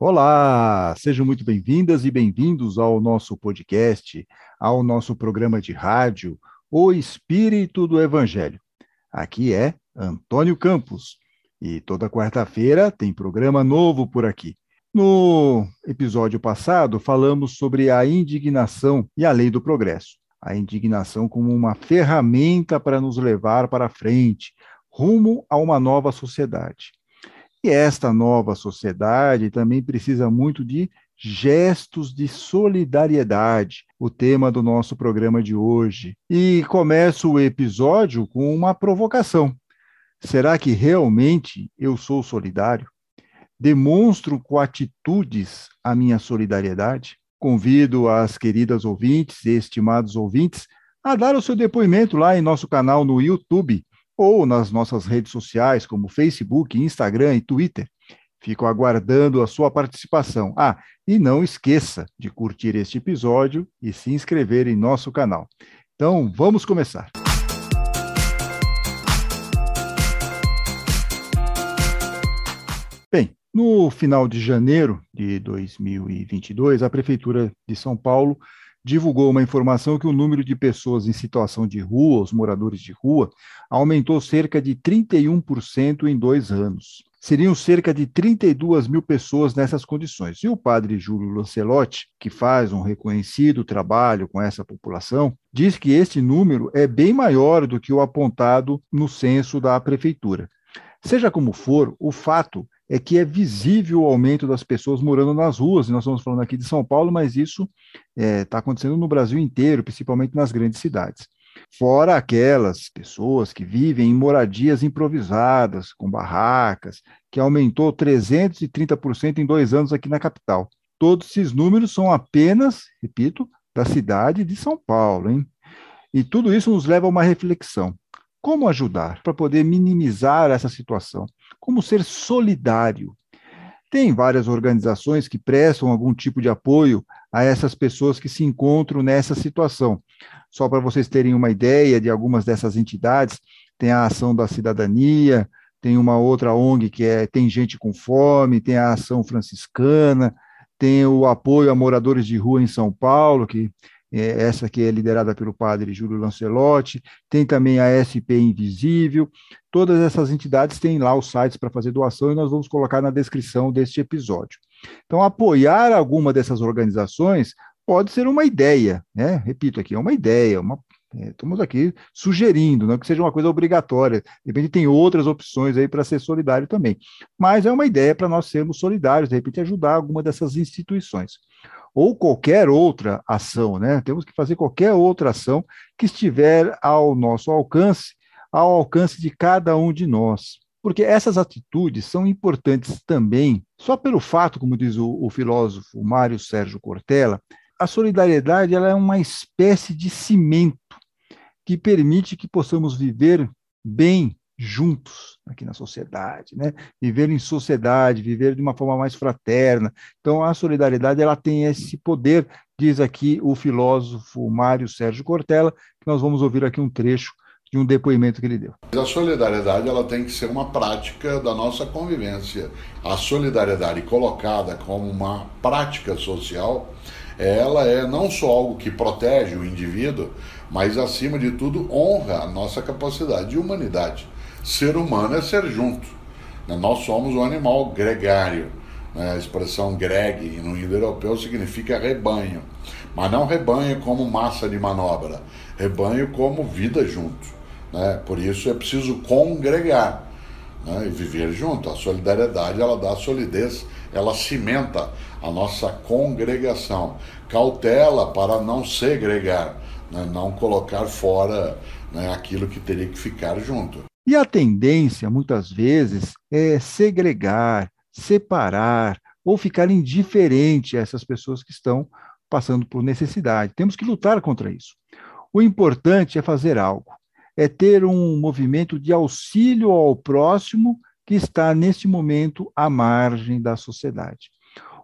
Olá, sejam muito bem-vindas e bem-vindos ao nosso podcast, ao nosso programa de rádio, O Espírito do Evangelho. Aqui é Antônio Campos e toda quarta-feira tem programa novo por aqui. No episódio passado, falamos sobre a indignação e a lei do progresso. A indignação como uma ferramenta para nos levar para frente, rumo a uma nova sociedade. E esta nova sociedade também precisa muito de gestos de solidariedade, o tema do nosso programa de hoje. E começo o episódio com uma provocação. Será que realmente eu sou solidário? Demonstro com atitudes a minha solidariedade? Convido as queridas ouvintes e estimados ouvintes a dar o seu depoimento lá em nosso canal no YouTube ou nas nossas redes sociais, como Facebook, Instagram e Twitter. Fico aguardando a sua participação. Ah, e não esqueça de curtir este episódio e se inscrever em nosso canal. Então, vamos começar. Bem, no final de janeiro de 2022, a Prefeitura de São Paulo divulgou uma informação que o número de pessoas em situação de rua, os moradores de rua, aumentou cerca de 31% em dois anos. Seriam cerca de 32 mil pessoas nessas condições. E o padre Júlio Lancelotti, que faz um reconhecido trabalho com essa população, diz que este número é bem maior do que o apontado no censo da prefeitura. Seja como for, o fato é que é visível o aumento das pessoas morando nas ruas, e nós estamos falando aqui de São Paulo, mas isso está é, tá acontecendo no Brasil inteiro, principalmente nas grandes cidades. Fora aquelas pessoas que vivem em moradias improvisadas, com barracas, que aumentou 330% em dois anos aqui na capital. Todos esses números são apenas, repito, da cidade de São Paulo. Hein? E tudo isso nos leva a uma reflexão. Como ajudar para poder minimizar essa situação? Como ser solidário? Tem várias organizações que prestam algum tipo de apoio a essas pessoas que se encontram nessa situação. Só para vocês terem uma ideia de algumas dessas entidades, tem a Ação da Cidadania, tem uma outra ONG que é Tem Gente com Fome, tem a Ação Franciscana, tem o apoio a moradores de rua em São Paulo, que essa que é liderada pelo padre Júlio Lancelotti, tem também a SP Invisível, todas essas entidades têm lá os sites para fazer doação e nós vamos colocar na descrição deste episódio. Então, apoiar alguma dessas organizações pode ser uma ideia, né? Repito aqui, é uma ideia, uma, é, estamos aqui sugerindo, não que seja uma coisa obrigatória. De repente tem outras opções aí para ser solidário também. Mas é uma ideia para nós sermos solidários, de repente ajudar alguma dessas instituições ou qualquer outra ação, né? Temos que fazer qualquer outra ação que estiver ao nosso alcance, ao alcance de cada um de nós. Porque essas atitudes são importantes também, só pelo fato, como diz o, o filósofo Mário Sérgio Cortella, a solidariedade ela é uma espécie de cimento que permite que possamos viver bem juntos aqui na sociedade, né? Viver em sociedade, viver de uma forma mais fraterna. Então, a solidariedade ela tem esse poder, diz aqui o filósofo Mário Sérgio Cortella, que nós vamos ouvir aqui um trecho de um depoimento que ele deu. A solidariedade ela tem que ser uma prática da nossa convivência. A solidariedade colocada como uma prática social, ela é não só algo que protege o indivíduo, mas acima de tudo honra a nossa capacidade de humanidade. Ser humano é ser junto. Né? Nós somos um animal gregário. Né? A expressão greg no indo-europeu significa rebanho. Mas não rebanho como massa de manobra, rebanho como vida junto. Né? Por isso é preciso congregar e viver junto. A solidariedade ela dá solidez, ela cimenta a nossa congregação. Cautela para não segregar, né? não colocar fora né? aquilo que teria que ficar junto. E a tendência, muitas vezes, é segregar, separar ou ficar indiferente a essas pessoas que estão passando por necessidade. Temos que lutar contra isso. O importante é fazer algo, é ter um movimento de auxílio ao próximo que está, neste momento, à margem da sociedade.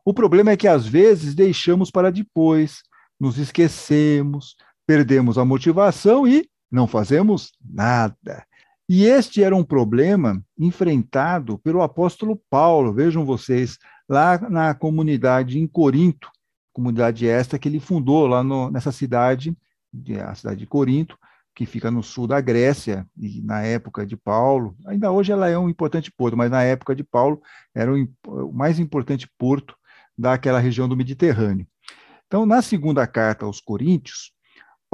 O problema é que, às vezes, deixamos para depois, nos esquecemos, perdemos a motivação e não fazemos nada. E este era um problema enfrentado pelo apóstolo Paulo. Vejam vocês, lá na comunidade em Corinto, comunidade esta que ele fundou lá no, nessa cidade, a cidade de Corinto, que fica no sul da Grécia, e na época de Paulo, ainda hoje ela é um importante porto, mas na época de Paulo era o, o mais importante porto daquela região do Mediterrâneo. Então, na segunda carta aos Coríntios,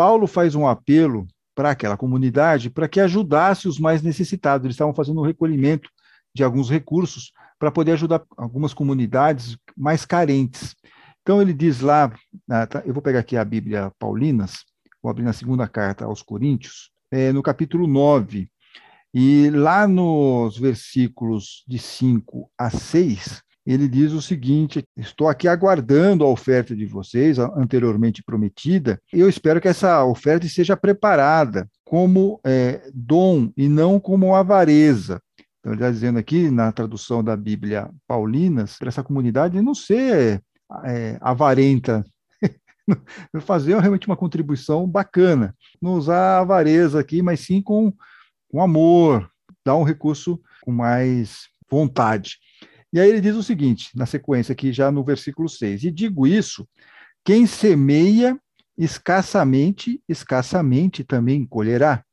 Paulo faz um apelo para aquela comunidade para que ajudasse os mais necessitados. Eles estavam fazendo um recolhimento de alguns recursos para poder ajudar algumas comunidades mais carentes. Então ele diz lá, ah, tá, eu vou pegar aqui a Bíblia Paulinas, vou abrir na segunda carta aos Coríntios, é, no capítulo 9, e lá nos versículos de 5 a 6, ele diz o seguinte: Estou aqui aguardando a oferta de vocês, anteriormente prometida, eu espero que essa oferta seja preparada como é, dom e não como avareza. Então, ele está dizendo aqui, na tradução da Bíblia Paulinas, para essa comunidade não ser é, avarenta, fazer realmente uma contribuição bacana, não usar avareza aqui, mas sim com, com amor, dar um recurso com mais vontade. E aí ele diz o seguinte, na sequência aqui, já no versículo 6: E digo isso, quem semeia escassamente, escassamente também colherá.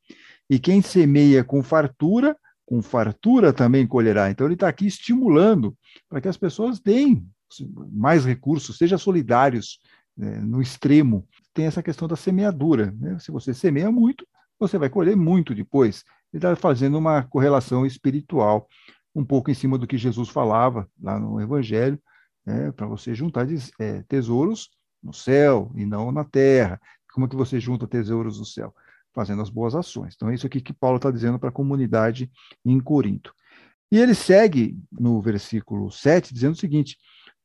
E quem semeia com fartura, com fartura também colherá. Então ele está aqui estimulando para que as pessoas deem mais recursos, sejam solidários né, no extremo. Tem essa questão da semeadura. Né? Se você semeia muito, você vai colher muito depois. Ele está fazendo uma correlação espiritual um pouco em cima do que Jesus falava lá no Evangelho, né, para você juntar é, tesouros no céu e não na terra. Como é que você junta tesouros no céu? Fazendo as boas ações. Então, é isso aqui que Paulo está dizendo para a comunidade em Corinto. E ele segue no versículo 7, dizendo o seguinte: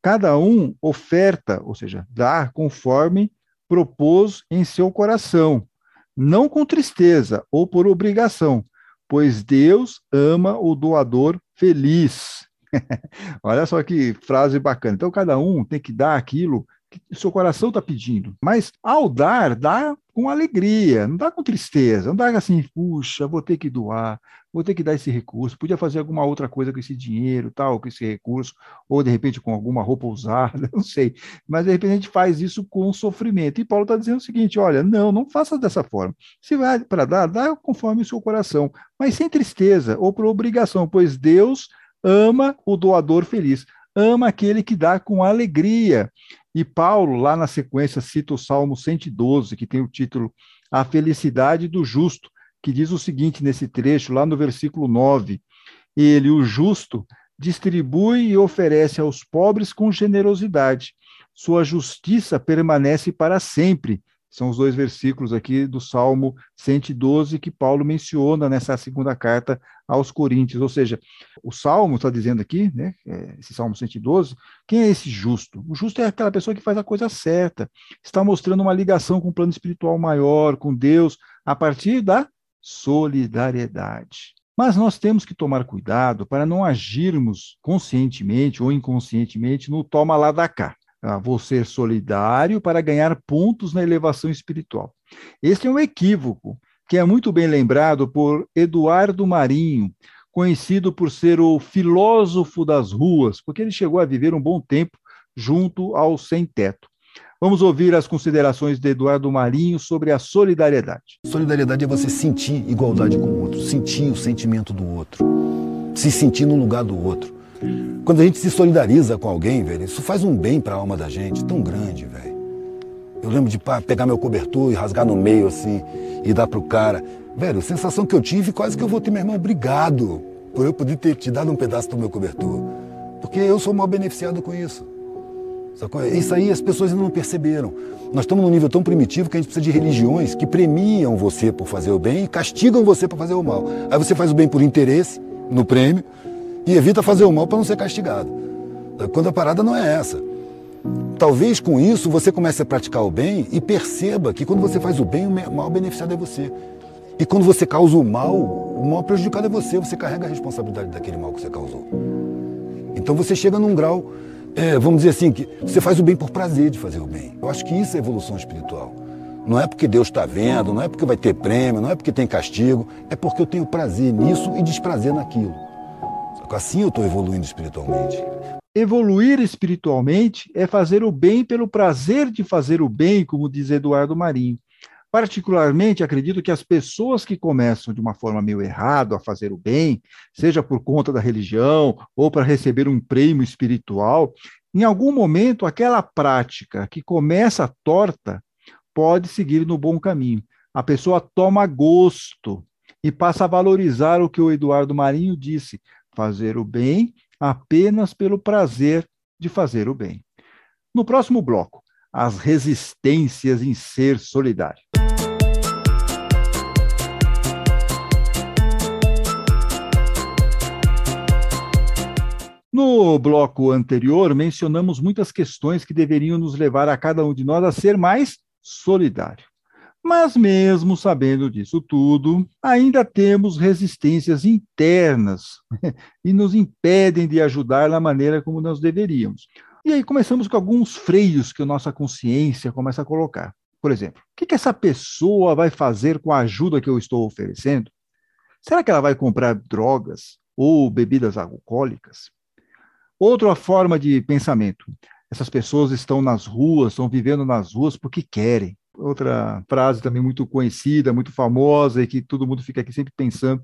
cada um oferta, ou seja, dá conforme propôs em seu coração, não com tristeza ou por obrigação, pois Deus ama o doador feliz. Olha só que frase bacana. Então, cada um tem que dar aquilo que o seu coração está pedindo. Mas, ao dar, dá com alegria, não dá com tristeza, não dá assim, puxa, vou ter que doar, vou ter que dar esse recurso, podia fazer alguma outra coisa com esse dinheiro, tal, com esse recurso, ou de repente com alguma roupa usada, não sei. Mas de repente a gente faz isso com sofrimento. E Paulo está dizendo o seguinte: olha, não, não faça dessa forma. Se vai para dar, dá conforme o seu coração, mas sem tristeza ou por obrigação, pois Deus ama o doador feliz, ama aquele que dá com alegria. E Paulo, lá na sequência, cita o Salmo 112, que tem o título A Felicidade do Justo, que diz o seguinte nesse trecho, lá no versículo 9: Ele, o justo, distribui e oferece aos pobres com generosidade. Sua justiça permanece para sempre, são os dois versículos aqui do Salmo 112 que Paulo menciona nessa segunda carta aos Coríntios. Ou seja, o Salmo está dizendo aqui, né, é, esse Salmo 112, quem é esse justo? O justo é aquela pessoa que faz a coisa certa, está mostrando uma ligação com o plano espiritual maior, com Deus, a partir da solidariedade. Mas nós temos que tomar cuidado para não agirmos conscientemente ou inconscientemente no toma lá da cá. Ah, vou ser solidário para ganhar pontos na elevação espiritual. Este é um equívoco que é muito bem lembrado por Eduardo Marinho, conhecido por ser o filósofo das ruas, porque ele chegou a viver um bom tempo junto ao sem-teto. Vamos ouvir as considerações de Eduardo Marinho sobre a solidariedade. Solidariedade é você sentir igualdade com o outro, sentir o sentimento do outro, se sentir no lugar do outro. Quando a gente se solidariza com alguém, velho, isso faz um bem para a alma da gente tão grande, velho. Eu lembro de pegar meu cobertor e rasgar no meio assim e dar pro cara. Velho, a sensação que eu tive, quase que eu vou ter, meu irmão, obrigado por eu poder ter te dado um pedaço do meu cobertor. Porque eu sou mal beneficiado com isso. Isso aí as pessoas ainda não perceberam. Nós estamos num nível tão primitivo que a gente precisa de religiões que premiam você por fazer o bem e castigam você por fazer o mal. Aí você faz o bem por interesse, no prêmio, e evita fazer o mal para não ser castigado. Quando a parada não é essa. Talvez com isso você comece a praticar o bem e perceba que quando você faz o bem, o mal beneficiado é você. E quando você causa o mal, o mal prejudicado é você, você carrega a responsabilidade daquele mal que você causou. Então você chega num grau, é, vamos dizer assim, que você faz o bem por prazer de fazer o bem. Eu acho que isso é evolução espiritual. Não é porque Deus está vendo, não é porque vai ter prêmio, não é porque tem castigo, é porque eu tenho prazer nisso e desprazer naquilo. Assim eu estou evoluindo espiritualmente. Evoluir espiritualmente é fazer o bem pelo prazer de fazer o bem, como diz Eduardo Marinho. Particularmente, acredito que as pessoas que começam de uma forma meio errada a fazer o bem, seja por conta da religião ou para receber um prêmio espiritual, em algum momento aquela prática que começa torta pode seguir no bom caminho. A pessoa toma gosto e passa a valorizar o que o Eduardo Marinho disse: fazer o bem apenas pelo prazer de fazer o bem. No próximo bloco, as resistências em ser solidário. No bloco anterior, mencionamos muitas questões que deveriam nos levar a cada um de nós a ser mais solidário. Mas, mesmo sabendo disso tudo, ainda temos resistências internas e nos impedem de ajudar da maneira como nós deveríamos. E aí começamos com alguns freios que a nossa consciência começa a colocar. Por exemplo, o que, essa pessoa vai fazer com a ajuda que eu estou oferecendo? Será que ela vai comprar drogas ou bebidas alcoólicas? Outra forma de pensamento. Essas pessoas estão nas ruas, estão vivendo nas ruas porque querem. Outra frase também muito conhecida, muito famosa e que todo mundo fica aqui sempre pensando.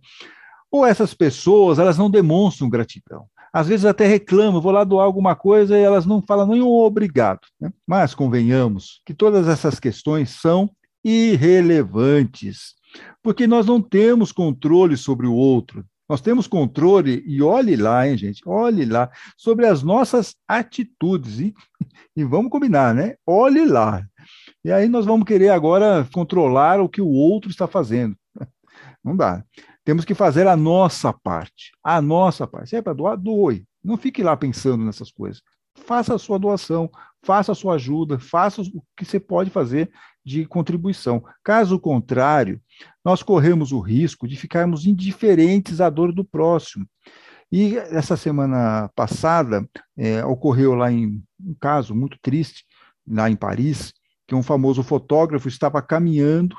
Ou essas pessoas, elas não demonstram gratidão. Às vezes até reclamam, vou lá doar alguma coisa e elas não falam nenhum obrigado. Né? Mas convenhamos que todas essas questões são irrelevantes, porque nós não temos controle sobre o outro. Nós temos controle, e olhe lá, hein, gente, olhe lá, sobre as nossas atitudes. E, e vamos combinar, né? Olhe lá. E aí nós vamos querer agora controlar o que o outro está fazendo. Não dá. Temos que fazer a nossa parte. A nossa parte. Se é para doar, doe. Não fique lá pensando nessas coisas. Faça a sua doação, faça a sua ajuda, faça o que você pode fazer de contribuição. Caso contrário, nós corremos o risco de ficarmos indiferentes à dor do próximo. E essa semana passada é, ocorreu lá em um caso muito triste, lá em Paris, que um famoso fotógrafo estava caminhando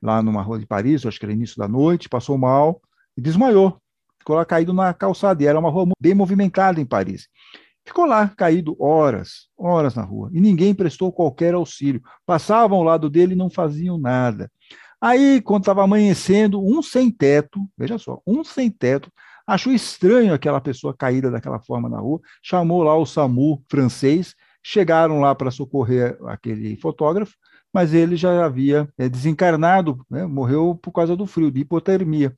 lá numa rua de Paris, acho que era início da noite, passou mal e desmaiou. Ficou lá caído na calçada, e era uma rua bem movimentada em Paris. Ficou lá, caído horas, horas na rua, e ninguém prestou qualquer auxílio. Passavam ao lado dele e não faziam nada. Aí, quando estava amanhecendo, um sem teto, veja só, um sem teto, achou estranho aquela pessoa caída daquela forma na rua, chamou lá o SAMU francês, chegaram lá para socorrer aquele fotógrafo, mas ele já havia é, desencarnado, né, morreu por causa do frio, de hipotermia.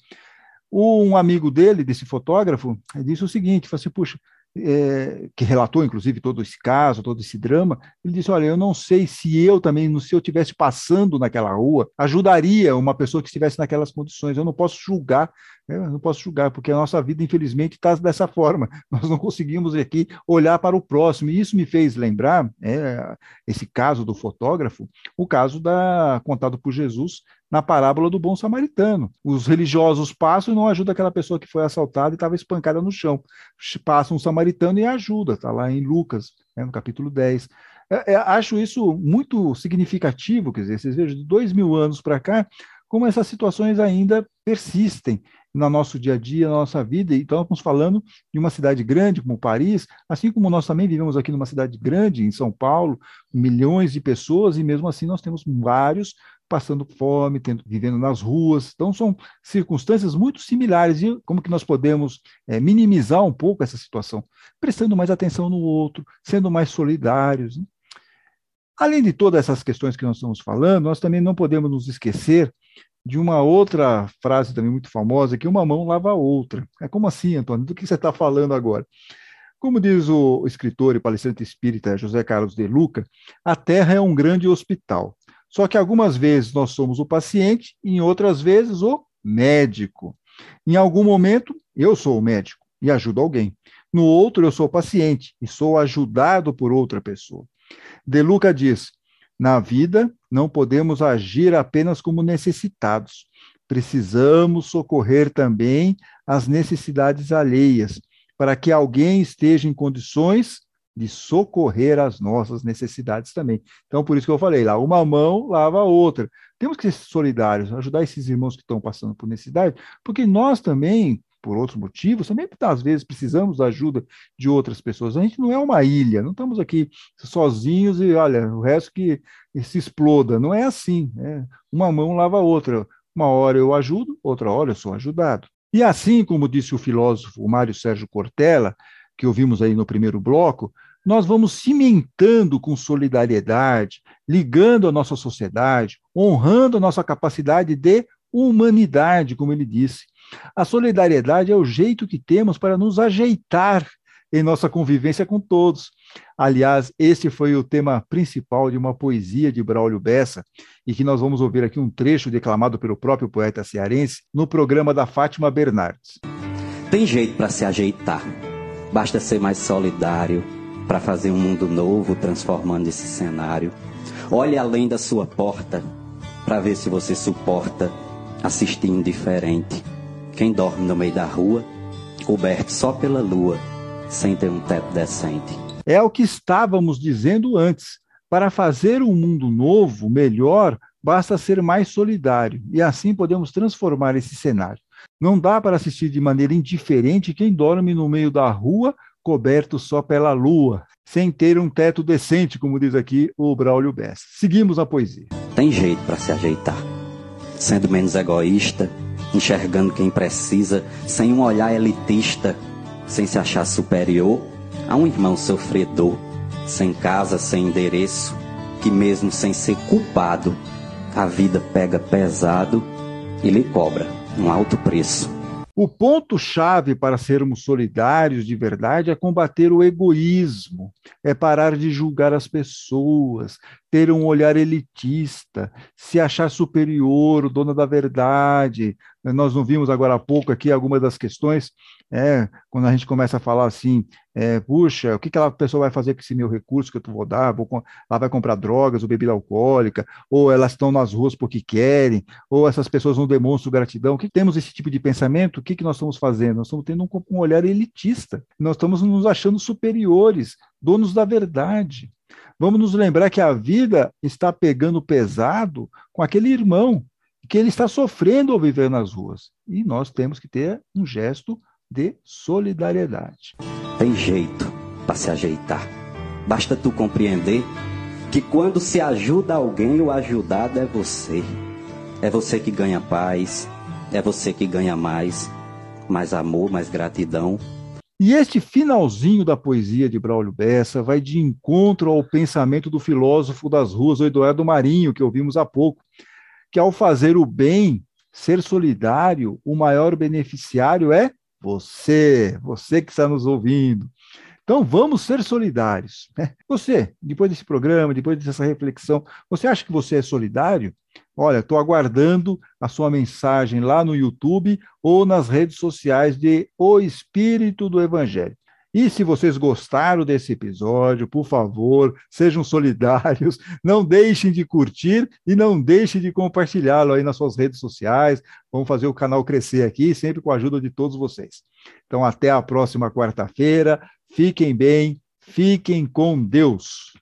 Um amigo dele, desse fotógrafo, disse o seguinte: assim, puxa, é, que relatou, inclusive, todo esse caso, todo esse drama, ele disse: Olha, eu não sei se eu também, se eu estivesse passando naquela rua, ajudaria uma pessoa que estivesse naquelas condições. Eu não posso julgar, né? não posso julgar, porque a nossa vida, infelizmente, está dessa forma. Nós não conseguimos aqui olhar para o próximo. E isso me fez lembrar, é, esse caso do fotógrafo, o caso da contado por Jesus na parábola do bom samaritano. Os religiosos passam e não ajudam aquela pessoa que foi assaltada e estava espancada no chão. Passa um samaritano e ajuda, está lá em Lucas, né, no capítulo 10. É, é, acho isso muito significativo, quer dizer, vocês vejam, de dois mil anos para cá, como essas situações ainda persistem no nosso dia a dia, na nossa vida. Então, estamos falando de uma cidade grande como Paris, assim como nós também vivemos aqui numa cidade grande, em São Paulo, milhões de pessoas, e mesmo assim nós temos vários passando fome, tendo, vivendo nas ruas. Então, são circunstâncias muito similares. E como que nós podemos é, minimizar um pouco essa situação? Prestando mais atenção no outro, sendo mais solidários. Né? Além de todas essas questões que nós estamos falando, nós também não podemos nos esquecer de uma outra frase também muito famosa, que uma mão lava a outra. É como assim, Antônio? Do que você está falando agora? Como diz o escritor e palestrante espírita José Carlos de Luca, a Terra é um grande hospital. Só que algumas vezes nós somos o paciente e em outras vezes o médico. Em algum momento, eu sou o médico e ajudo alguém. No outro, eu sou o paciente e sou ajudado por outra pessoa. De Luca diz: na vida, não podemos agir apenas como necessitados. Precisamos socorrer também as necessidades alheias, para que alguém esteja em condições de socorrer as nossas necessidades também. Então, por isso que eu falei lá, uma mão lava a outra. Temos que ser solidários, ajudar esses irmãos que estão passando por necessidade, porque nós também por outros motivos, também às vezes precisamos da ajuda de outras pessoas. A gente não é uma ilha, não estamos aqui sozinhos e olha, o resto que se exploda. Não é assim. Né? Uma mão lava a outra. Uma hora eu ajudo, outra hora eu sou ajudado. E assim como disse o filósofo Mário Sérgio Cortella, que ouvimos aí no primeiro bloco, nós vamos cimentando com solidariedade, ligando a nossa sociedade, honrando a nossa capacidade de humanidade, como ele disse. A solidariedade é o jeito que temos para nos ajeitar em nossa convivência com todos. Aliás, esse foi o tema principal de uma poesia de Braulio Bessa, e que nós vamos ouvir aqui um trecho declamado pelo próprio poeta cearense no programa da Fátima Bernardes. Tem jeito para se ajeitar, basta ser mais solidário para fazer um mundo novo, transformando esse cenário. Olhe além da sua porta para ver se você suporta assistir indiferente. Quem dorme no meio da rua, coberto só pela lua, sem ter um teto decente. É o que estávamos dizendo antes. Para fazer um mundo novo, melhor, basta ser mais solidário e assim podemos transformar esse cenário. Não dá para assistir de maneira indiferente quem dorme no meio da rua coberto só pela lua, sem ter um teto decente, como diz aqui o Braulio Bessa. Seguimos a poesia. Tem jeito para se ajeitar, sendo menos egoísta, enxergando quem precisa, sem um olhar elitista, sem se achar superior a um irmão sofredor, sem casa, sem endereço, que mesmo sem ser culpado, a vida pega pesado e lhe cobra um alto preço. O ponto-chave para sermos solidários de verdade é combater o egoísmo, é parar de julgar as pessoas, ter um olhar elitista, se achar superior, dono da verdade. Nós não vimos agora há pouco aqui algumas das questões, é, quando a gente começa a falar assim, é, puxa, o que aquela pessoa vai fazer com esse meu recurso que eu vou dar? Vou, ela vai comprar drogas ou bebida alcoólica, ou elas estão nas ruas porque querem, ou essas pessoas não demonstram gratidão. O que temos esse tipo de pensamento? O que, que nós estamos fazendo? Nós estamos tendo um, um olhar elitista. Nós estamos nos achando superiores, donos da verdade. Vamos nos lembrar que a vida está pegando pesado com aquele irmão que ele está sofrendo ao viver nas ruas. E nós temos que ter um gesto de solidariedade. Tem jeito para se ajeitar. Basta tu compreender que quando se ajuda alguém, o ajudado é você. É você que ganha paz, é você que ganha mais, mais amor, mais gratidão, e este finalzinho da poesia de Braulio Bessa vai de encontro ao pensamento do filósofo das ruas, Eduardo Marinho, que ouvimos há pouco, que ao fazer o bem, ser solidário, o maior beneficiário é você, você que está nos ouvindo. Então vamos ser solidários. Né? Você, depois desse programa, depois dessa reflexão, você acha que você é solidário? Olha, estou aguardando a sua mensagem lá no YouTube ou nas redes sociais de O Espírito do Evangelho. E se vocês gostaram desse episódio, por favor, sejam solidários, não deixem de curtir e não deixem de compartilhá-lo aí nas suas redes sociais. Vamos fazer o canal crescer aqui, sempre com a ajuda de todos vocês. Então, até a próxima quarta-feira. Fiquem bem, fiquem com Deus.